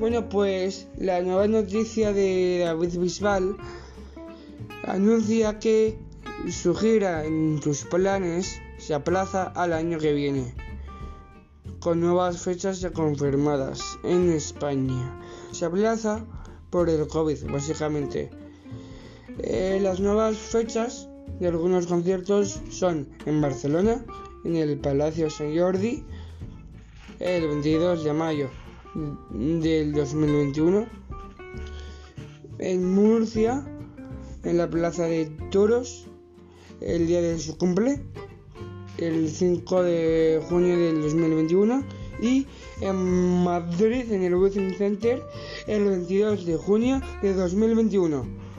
Bueno, pues la nueva noticia de David Bisbal anuncia que su gira en sus planes se aplaza al año que viene, con nuevas fechas ya confirmadas en España. Se aplaza por el COVID, básicamente. Eh, las nuevas fechas de algunos conciertos son en Barcelona, en el Palacio San Jordi, el 22 de mayo del 2021, en Murcia, en la Plaza de Toros, el día de su cumple, el 5 de junio del 2021, y en Madrid, en el Within Center, el 22 de junio de 2021.